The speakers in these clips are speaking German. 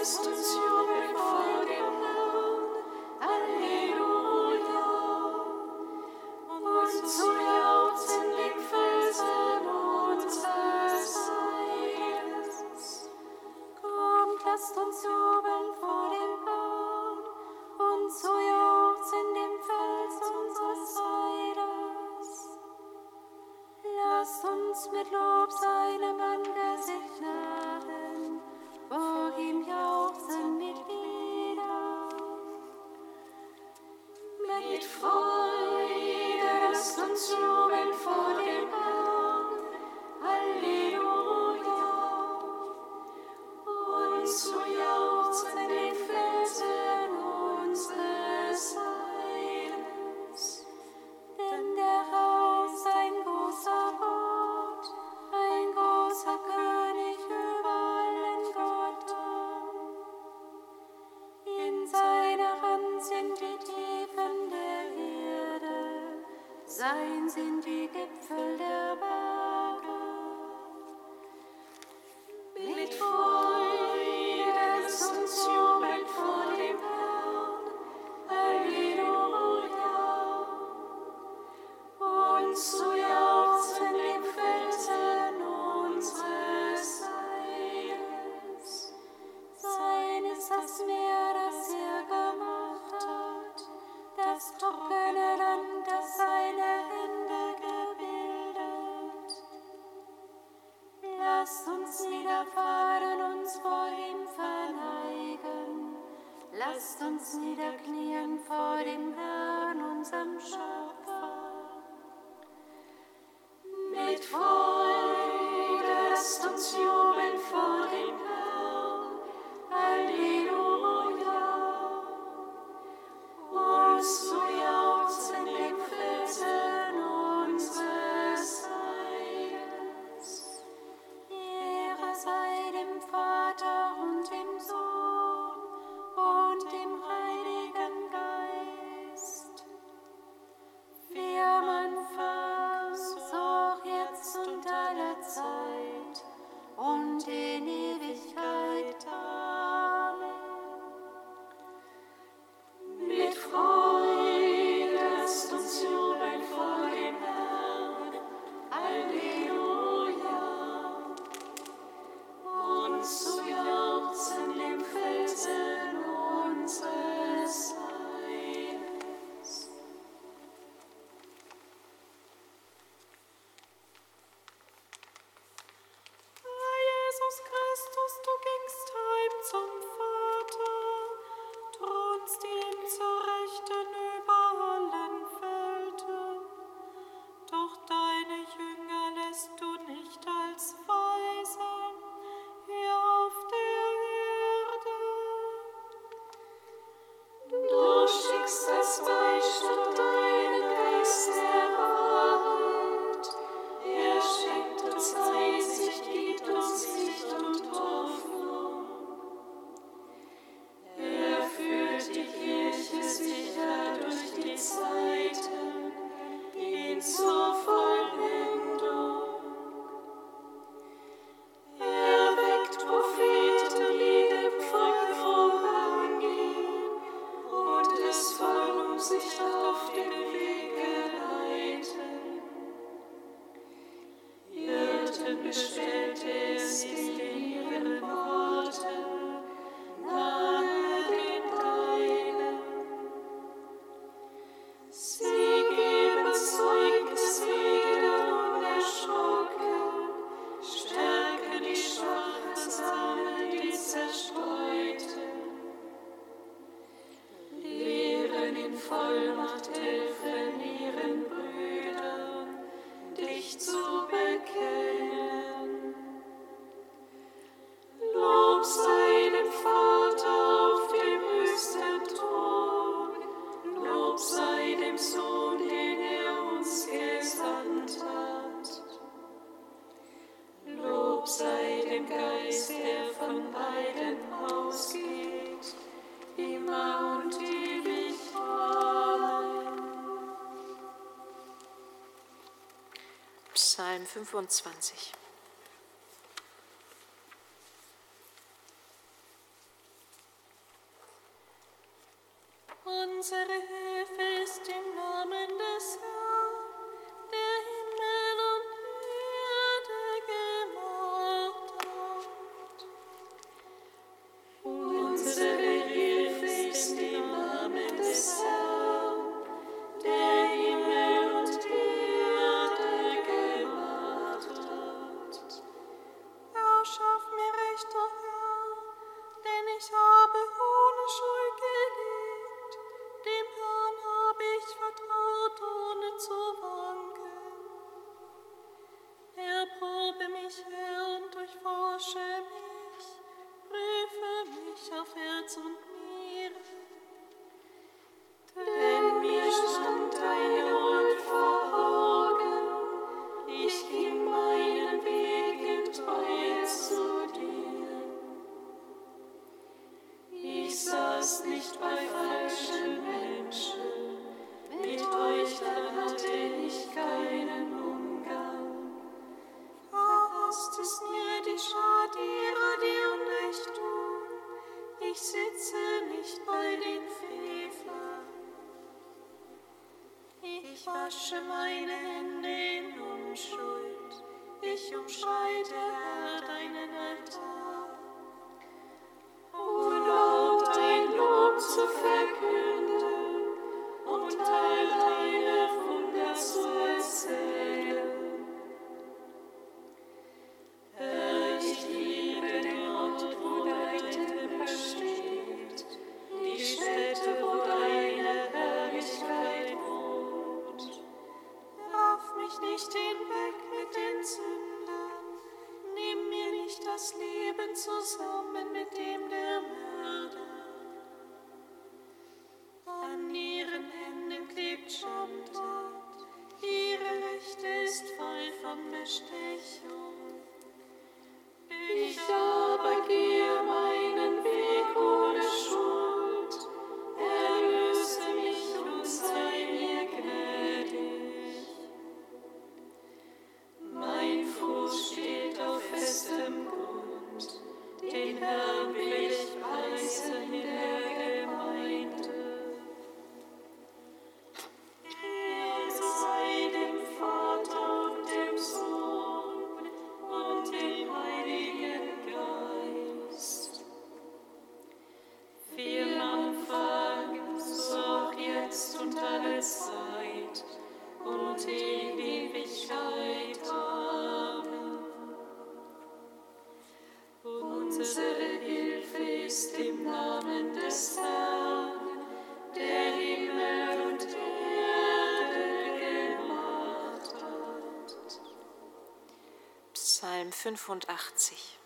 distance you sein sind die Gipfel der 25. Unsere Hilfe ist im Namen des Herrn. nicht bei falschen Menschen. Mit euch dann hatte ich keinen Umgang. Verhasst ist mir die Schar derer, die Unrecht tun. Ich sitze nicht bei den Frevlern. Ich wasche meine Hände in Unschuld. Ich umschreite, Herr, deinen von Bestechung. 85.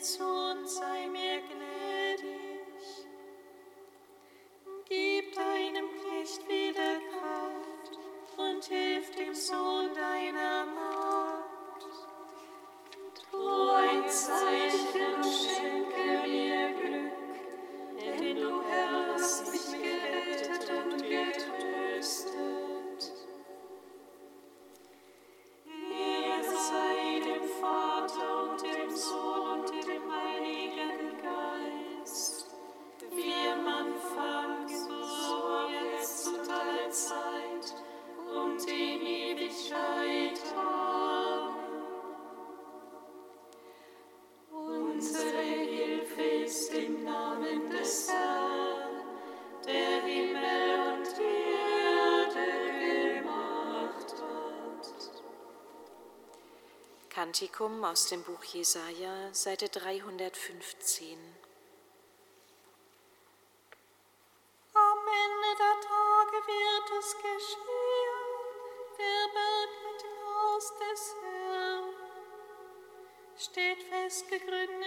dich Kantikum aus dem Buch Jesaja, Seite 315. Am Ende der Tage wird es geschehen, der Berg mit dem Haus des Herrn steht festgegründet.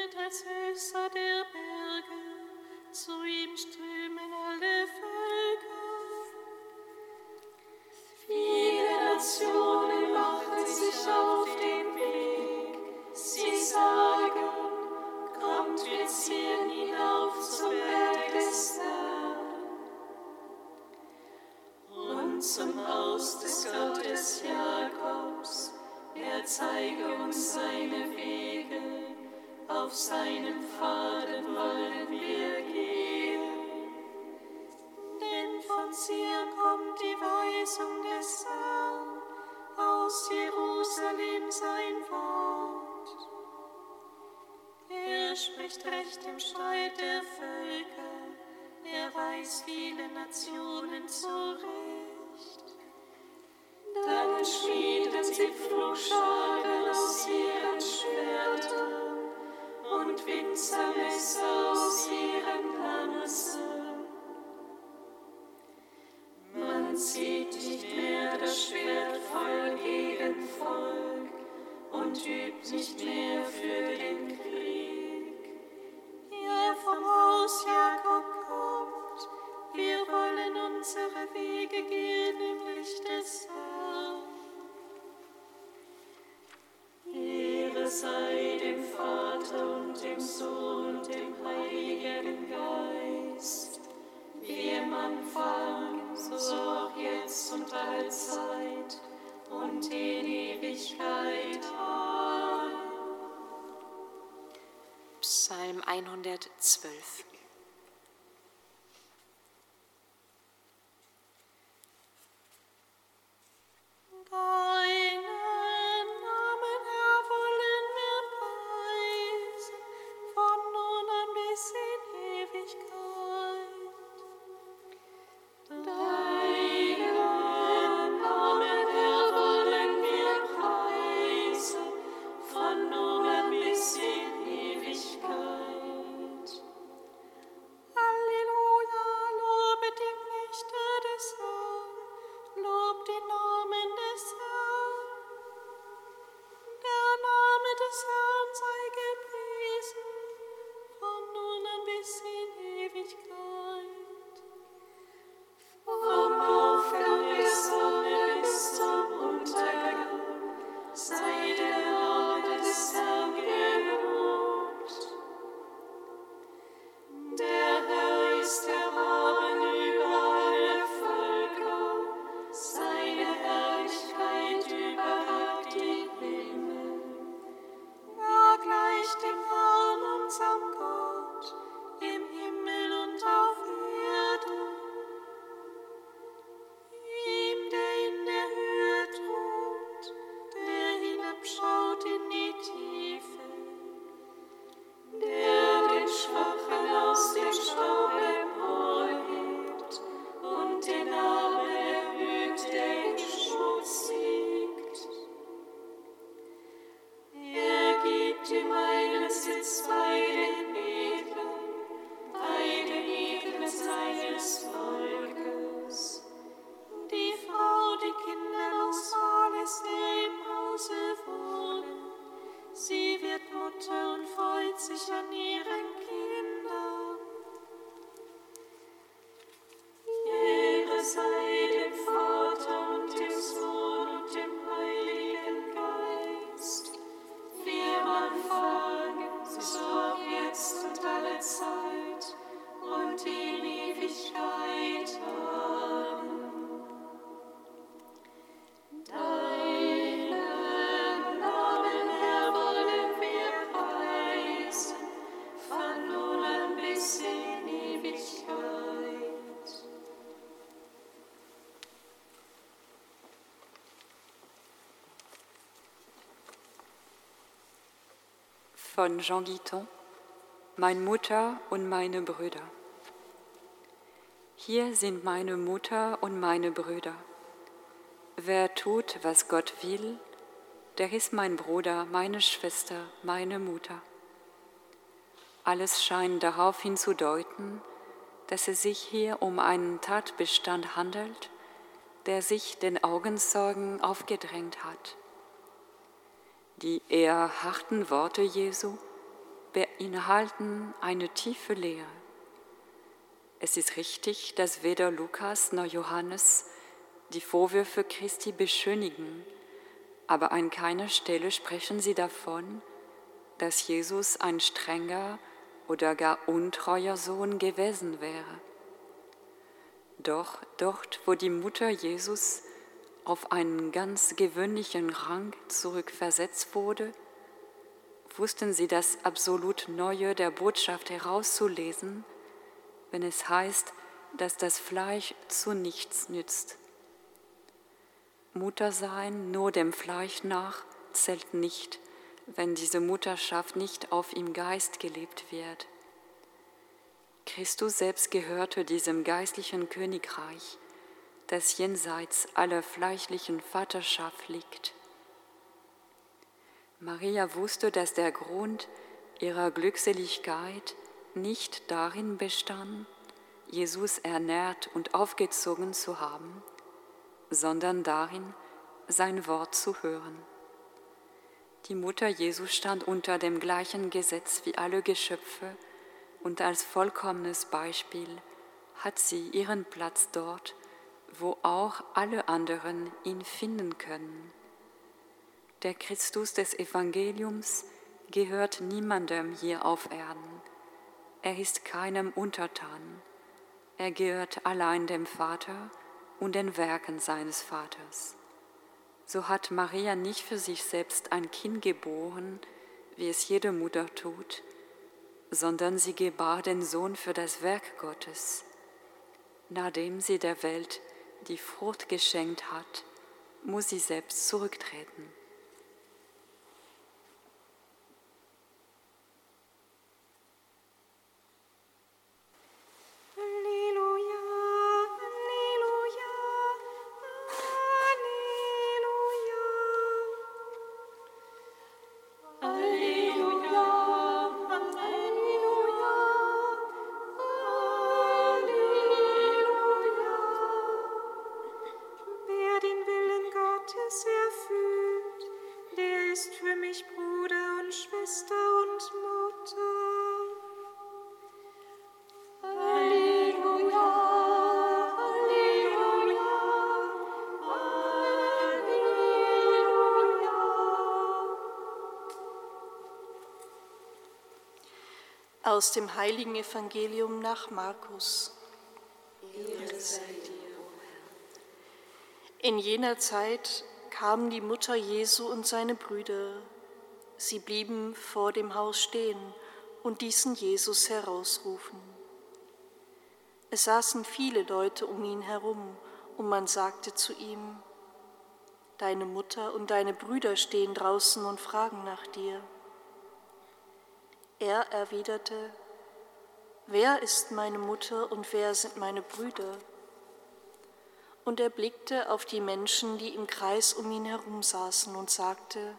spricht Recht im Streit der Völker. Er weiß viele Nationen zurecht. Dann schmiedet sie Pflugscharen aus ihren Schwertern und Winzermesser aus ihren Lanzen. Man sieht nicht mehr das Schwert voll gegen Volk und übt nicht mehr für den Krieg. dem Sohn und dem Heiligen Geist, wie im Anfang, so auch jetzt und alle Zeit und in Ewigkeit. Amen. Psalm 112. von Jean Guiton, Mein Mutter und meine Brüder. Hier sind meine Mutter und meine Brüder. Wer tut, was Gott will, der ist mein Bruder, meine Schwester, meine Mutter. Alles scheint darauf hinzudeuten, dass es sich hier um einen Tatbestand handelt, der sich den Augenzeugen aufgedrängt hat. Die eher harten Worte Jesu beinhalten eine tiefe Lehre. Es ist richtig, dass weder Lukas noch Johannes die Vorwürfe Christi beschönigen, aber an keiner Stelle sprechen sie davon, dass Jesus ein strenger oder gar untreuer Sohn gewesen wäre. Doch dort, wo die Mutter Jesus auf einen ganz gewöhnlichen Rang zurückversetzt wurde, wussten sie das absolut Neue der Botschaft herauszulesen, wenn es heißt, dass das Fleisch zu nichts nützt. Muttersein nur dem Fleisch nach zählt nicht, wenn diese Mutterschaft nicht auf im Geist gelebt wird. Christus selbst gehörte diesem geistlichen Königreich, das jenseits aller fleischlichen Vaterschaft liegt. Maria wusste, dass der Grund ihrer Glückseligkeit nicht darin bestand, Jesus ernährt und aufgezogen zu haben, sondern darin, sein Wort zu hören. Die Mutter Jesu stand unter dem gleichen Gesetz wie alle Geschöpfe und als vollkommenes Beispiel hat sie ihren Platz dort, wo auch alle anderen ihn finden können. Der Christus des Evangeliums gehört niemandem hier auf Erden. Er ist keinem untertan. Er gehört allein dem Vater und den Werken seines Vaters. So hat Maria nicht für sich selbst ein Kind geboren, wie es jede Mutter tut, sondern sie gebar den Sohn für das Werk Gottes. Nachdem sie der Welt die Frucht geschenkt hat, muss sie selbst zurücktreten. Aus dem heiligen Evangelium nach Markus. In jener Zeit kamen die Mutter Jesu und seine Brüder. Sie blieben vor dem Haus stehen und ließen Jesus herausrufen. Es saßen viele Leute um ihn herum, und man sagte zu ihm, Deine Mutter und deine Brüder stehen draußen und fragen nach dir. Er erwiderte, Wer ist meine Mutter und wer sind meine Brüder? Und er blickte auf die Menschen, die im Kreis um ihn herum saßen, und sagte,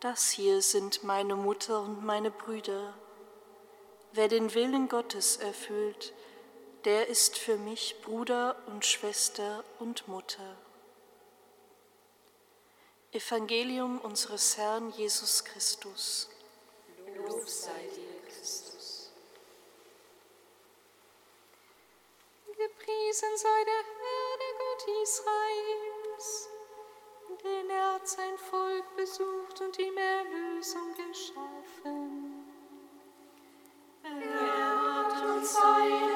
Das hier sind meine Mutter und meine Brüder. Wer den Willen Gottes erfüllt, der ist für mich Bruder und Schwester und Mutter. Evangelium unseres Herrn Jesus Christus. Lob sei dir, Christus. Gepriesen sei der Herr, der Gott Israels, denn er hat sein Volk besucht und ihm Erlösung geschaffen. Er hat uns einen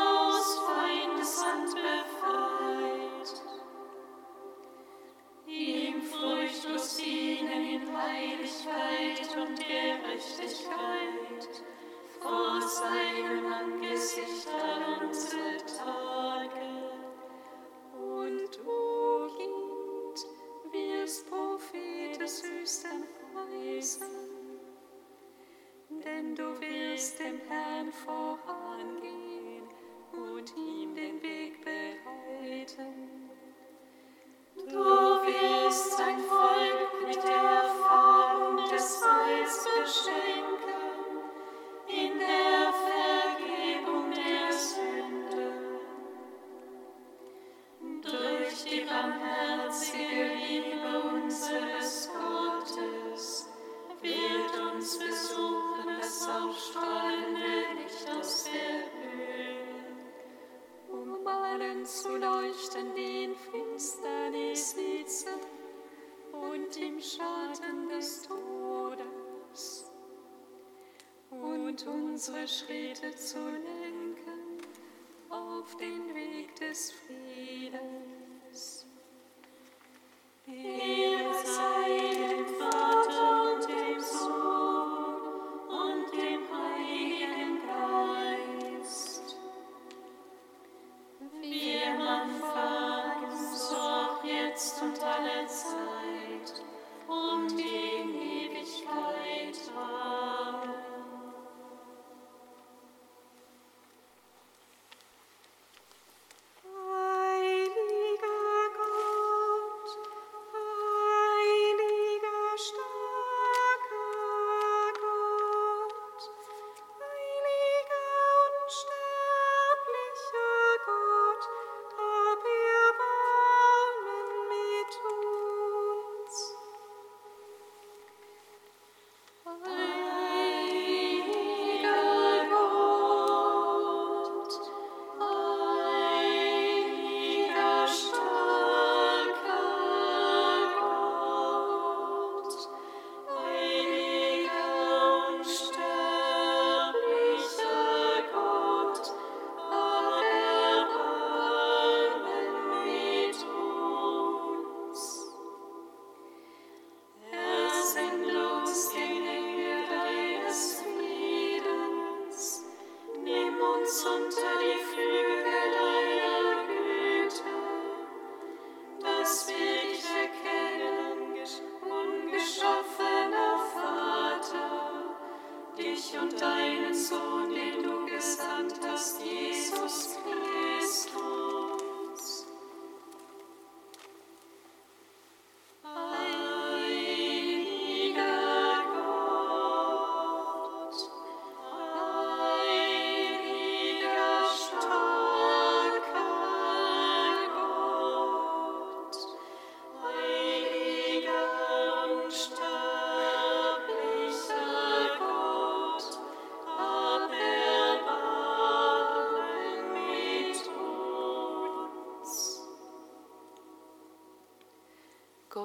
Gerechtigkeit und Gerechtigkeit vor seinem Angesicht an unsere Tage. Und du, Kind, wirst Prophet des Höchsten preisen, denn du wirst dem Herrn vorangehen und ihm den Weg bereiten. Du wirst sein Volk suspicion Schritte zu nehmen.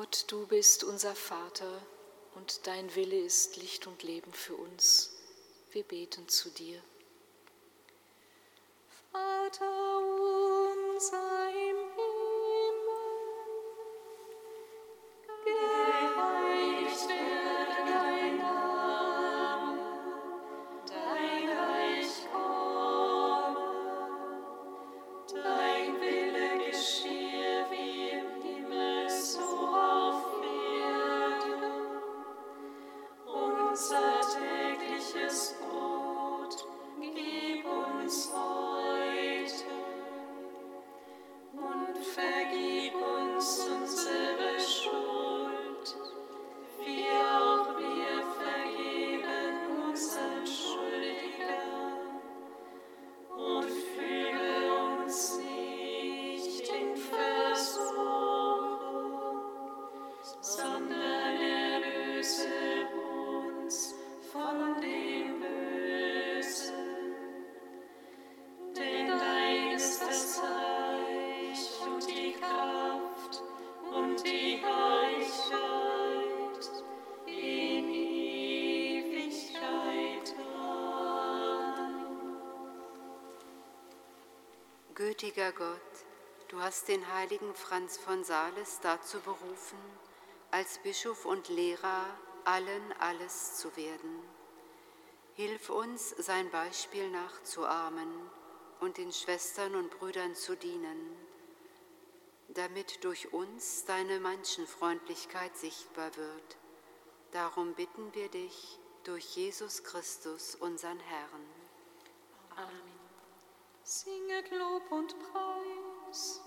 Gott, du bist unser Vater und dein Wille ist Licht und Leben für uns. Wir beten zu dir. Gütiger Gott, du hast den heiligen Franz von Sales dazu berufen, als Bischof und Lehrer allen alles zu werden. Hilf uns, sein Beispiel nachzuahmen und den Schwestern und Brüdern zu dienen, damit durch uns deine Menschenfreundlichkeit sichtbar wird. Darum bitten wir dich durch Jesus Christus, unseren Herrn. Singet Lob und Preis.